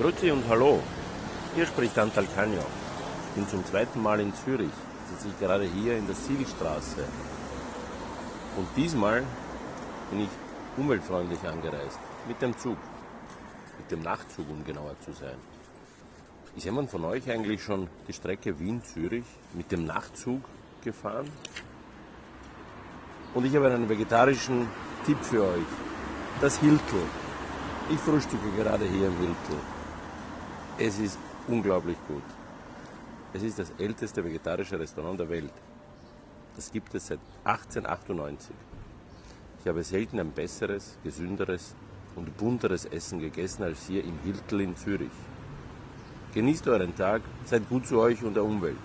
Grüezi und Hallo. Hier spricht Antal Cagno. Ich bin zum zweiten Mal in Zürich. Sitze ich gerade hier in der Siegelstraße. Und diesmal bin ich umweltfreundlich angereist. Mit dem Zug. Mit dem Nachtzug, um genauer zu sein. Ist jemand von euch eigentlich schon die Strecke Wien-Zürich mit dem Nachtzug gefahren? Und ich habe einen vegetarischen Tipp für euch. Das Hiltl. Ich frühstücke gerade hier im Hiltl. Es ist unglaublich gut. Es ist das älteste vegetarische Restaurant der Welt. Das gibt es seit 1898. Ich habe selten ein besseres, gesünderes und bunteres Essen gegessen als hier im Hiltl in Zürich. Genießt euren Tag, seid gut zu euch und der Umwelt.